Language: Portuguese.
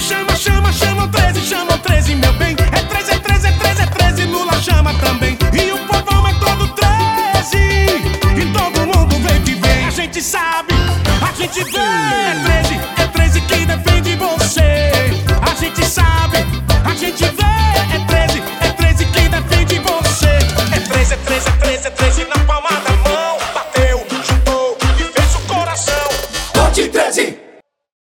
chama, chama, chama o 13, chama o 13, meu bem. É 13, é 13, é 13, é 13, Lula chama também. E o povão é todo 13, e todo mundo vem que vem. A gente sabe, a gente vê. É 13, é 13 que defende você. A gente sabe, a gente vê. É 13, é 13 que defende você. É 13, é 13, é 13, é 13 na palma da mão. Bateu, chutou e fez o coração. Bote 13!